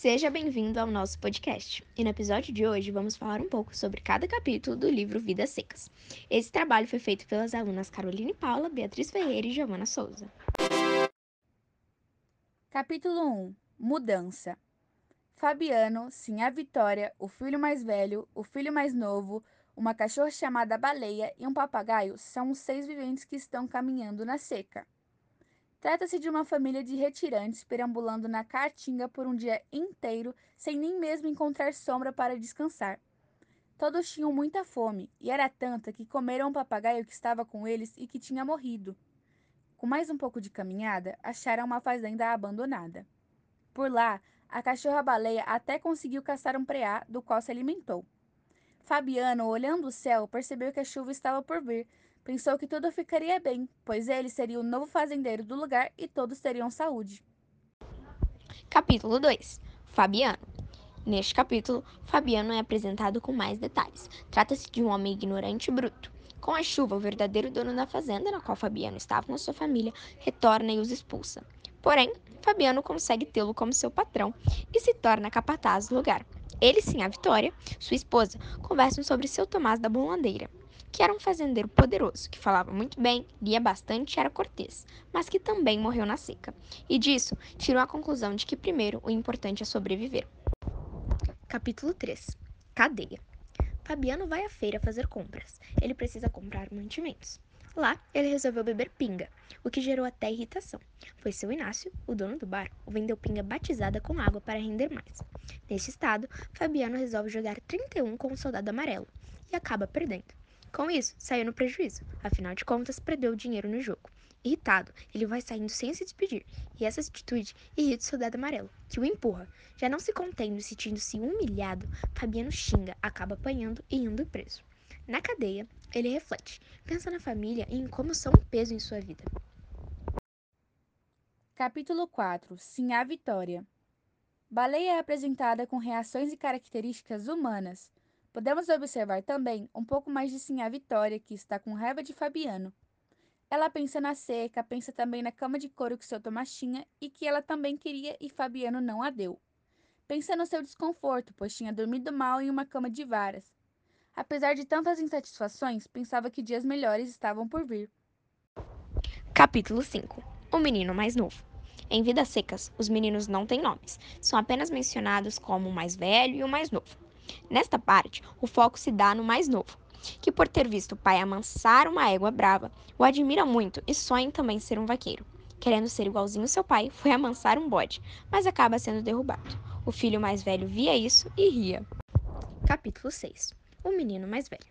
Seja bem-vindo ao nosso podcast. E no episódio de hoje vamos falar um pouco sobre cada capítulo do livro Vidas Secas. Esse trabalho foi feito pelas alunas Caroline Paula, Beatriz Ferreira e Giovana Souza. Capítulo 1 Mudança Fabiano, sim a Vitória, o filho mais velho, o filho mais novo, uma cachorra chamada Baleia e um papagaio são os seis viventes que estão caminhando na seca. Trata-se de uma família de retirantes perambulando na caatinga por um dia inteiro sem nem mesmo encontrar sombra para descansar. Todos tinham muita fome, e era tanta que comeram um papagaio que estava com eles e que tinha morrido. Com mais um pouco de caminhada, acharam uma fazenda abandonada. Por lá, a cachorra-baleia até conseguiu caçar um preá, do qual se alimentou. Fabiano, olhando o céu, percebeu que a chuva estava por vir, Pensou que tudo ficaria bem, pois ele seria o novo fazendeiro do lugar e todos teriam saúde. Capítulo 2 Fabiano Neste capítulo, Fabiano é apresentado com mais detalhes. Trata-se de um homem ignorante e bruto. Com a chuva, o verdadeiro dono da fazenda na qual Fabiano estava com sua família retorna e os expulsa. Porém, Fabiano consegue tê-lo como seu patrão e se torna capataz do lugar. Ele sim, a Vitória, sua esposa, conversam sobre seu Tomás da Bonladeira que era um fazendeiro poderoso, que falava muito bem, lia bastante e era cortês, mas que também morreu na seca. E disso tirou a conclusão de que, primeiro, o importante é sobreviver. Capítulo 3 Cadeia Fabiano vai à feira fazer compras. Ele precisa comprar mantimentos. Lá, ele resolveu beber pinga, o que gerou até irritação, pois seu Inácio, o dono do bar, o vendeu pinga batizada com água para render mais. Neste estado, Fabiano resolve jogar 31 com o soldado amarelo e acaba perdendo. Com isso, saiu no prejuízo, afinal de contas, perdeu o dinheiro no jogo. Irritado, ele vai saindo sem se despedir, e essa atitude irrita o soldado amarelo, que o empurra. Já não se contendo e sentindo-se humilhado, Fabiano xinga, acaba apanhando e indo preso. Na cadeia, ele reflete, pensa na família e em como são um peso em sua vida. Capítulo 4 Sim a Vitória Baleia é apresentada com reações e características humanas. Podemos observar também um pouco mais de sim a Vitória, que está com raiva de Fabiano. Ela pensa na seca, pensa também na cama de couro que seu Tomás tinha e que ela também queria e Fabiano não a deu. Pensa no seu desconforto, pois tinha dormido mal em uma cama de varas. Apesar de tantas insatisfações, pensava que dias melhores estavam por vir. Capítulo 5 O menino mais novo. Em Vidas Secas, os meninos não têm nomes, são apenas mencionados como o mais velho e o mais novo. Nesta parte, o foco se dá no mais novo, que por ter visto o pai amansar uma égua brava, o admira muito e sonha em também ser um vaqueiro. Querendo ser igualzinho seu pai, foi amansar um bode, mas acaba sendo derrubado. O filho mais velho via isso e ria. Capítulo 6 O menino mais velho.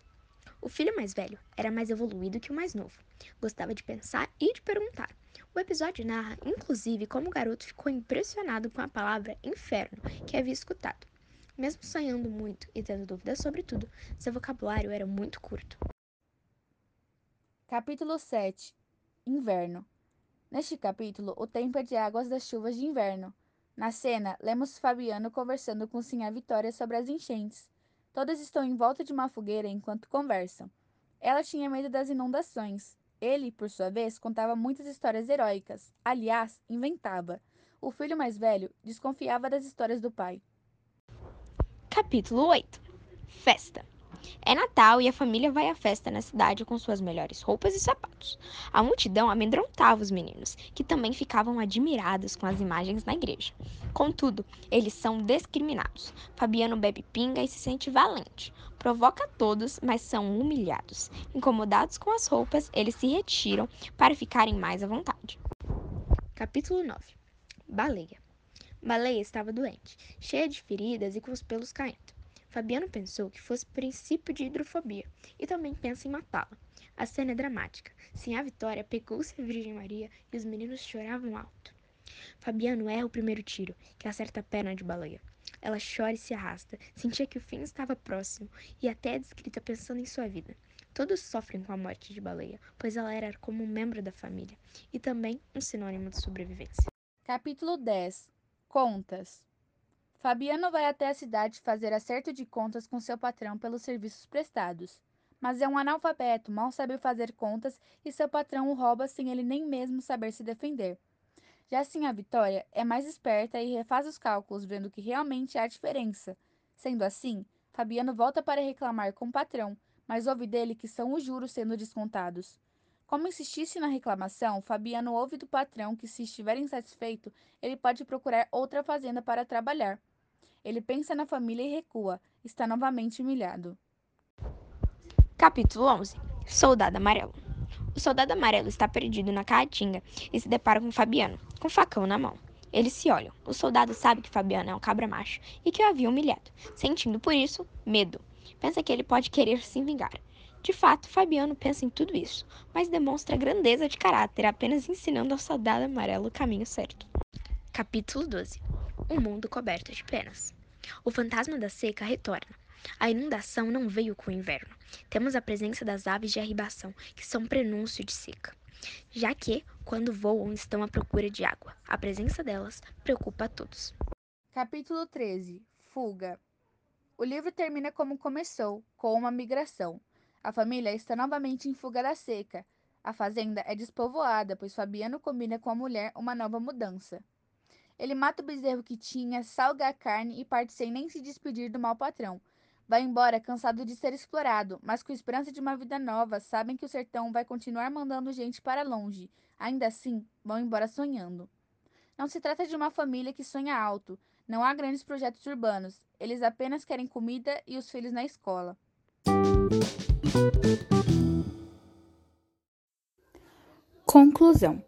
O filho mais velho era mais evoluído que o mais novo. Gostava de pensar e de perguntar. O episódio narra, inclusive, como o garoto ficou impressionado com a palavra inferno que havia escutado. Mesmo sonhando muito e tendo dúvidas sobre tudo, seu vocabulário era muito curto. Capítulo 7 Inverno Neste capítulo, o tempo é de águas das chuvas de inverno. Na cena, lemos Fabiano conversando com Sinha Vitória sobre as enchentes. Todas estão em volta de uma fogueira enquanto conversam. Ela tinha medo das inundações. Ele, por sua vez, contava muitas histórias heróicas. Aliás, inventava. O filho mais velho desconfiava das histórias do pai. Capítulo 8 Festa é Natal e a família vai à festa na cidade com suas melhores roupas e sapatos. A multidão amedrontava os meninos, que também ficavam admirados com as imagens na igreja. Contudo, eles são discriminados. Fabiano bebe pinga e se sente valente. Provoca todos, mas são humilhados. Incomodados com as roupas, eles se retiram para ficarem mais à vontade. Capítulo 9 Baleia Baleia estava doente, cheia de feridas e com os pelos caindo. Fabiano pensou que fosse princípio de hidrofobia e também pensa em matá-la. A cena é dramática. Sim, a Vitória pegou-se a Virgem Maria e os meninos choravam alto. Fabiano erra o primeiro tiro, que acerta a perna de baleia. Ela chora e se arrasta, sentia que o fim estava próximo e até é descrita pensando em sua vida. Todos sofrem com a morte de baleia, pois ela era como um membro da família e também um sinônimo de sobrevivência. Capítulo 10 Contas. Fabiano vai até a cidade fazer acerto de contas com seu patrão pelos serviços prestados. Mas é um analfabeto, mal sabe fazer contas e seu patrão o rouba sem ele nem mesmo saber se defender. Já assim a Vitória é mais esperta e refaz os cálculos, vendo que realmente há diferença. Sendo assim, Fabiano volta para reclamar com o patrão, mas ouve dele que são os juros sendo descontados. Como insistisse na reclamação, Fabiano ouve do patrão que, se estiver insatisfeito, ele pode procurar outra fazenda para trabalhar. Ele pensa na família e recua, está novamente humilhado. Capítulo 11 Soldado Amarelo O soldado amarelo está perdido na caatinga e se depara com Fabiano, com o facão na mão. Eles se olham. O soldado sabe que Fabiano é um cabra macho e que o havia humilhado, sentindo por isso medo. Pensa que ele pode querer se vingar. De fato, Fabiano pensa em tudo isso, mas demonstra grandeza de caráter, apenas ensinando ao soldado amarelo o caminho certo. Capítulo 12 Um mundo coberto de penas. O fantasma da seca retorna. A inundação não veio com o inverno. Temos a presença das aves de arribação, que são prenúncio de seca, já que, quando voam, estão à procura de água. A presença delas preocupa a todos. Capítulo 13 Fuga O livro termina como começou, com uma migração. A família está novamente em fuga da seca. A fazenda é despovoada, pois Fabiano combina com a mulher uma nova mudança. Ele mata o bezerro que tinha, salga a carne e parte sem nem se despedir do mau patrão. Vai embora cansado de ser explorado, mas com esperança de uma vida nova, sabem que o sertão vai continuar mandando gente para longe. Ainda assim, vão embora sonhando. Não se trata de uma família que sonha alto. Não há grandes projetos urbanos. Eles apenas querem comida e os filhos na escola. Conclusão: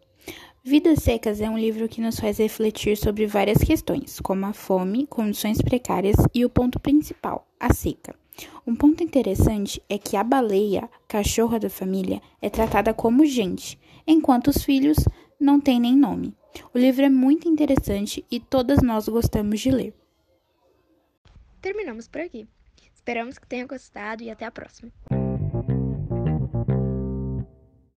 Vidas Secas é um livro que nos faz refletir sobre várias questões, como a fome, condições precárias e o ponto principal, a seca. Um ponto interessante é que a baleia, cachorra da família, é tratada como gente, enquanto os filhos não têm nem nome. O livro é muito interessante e todas nós gostamos de ler. Terminamos por aqui. Esperamos que tenham gostado e até a próxima.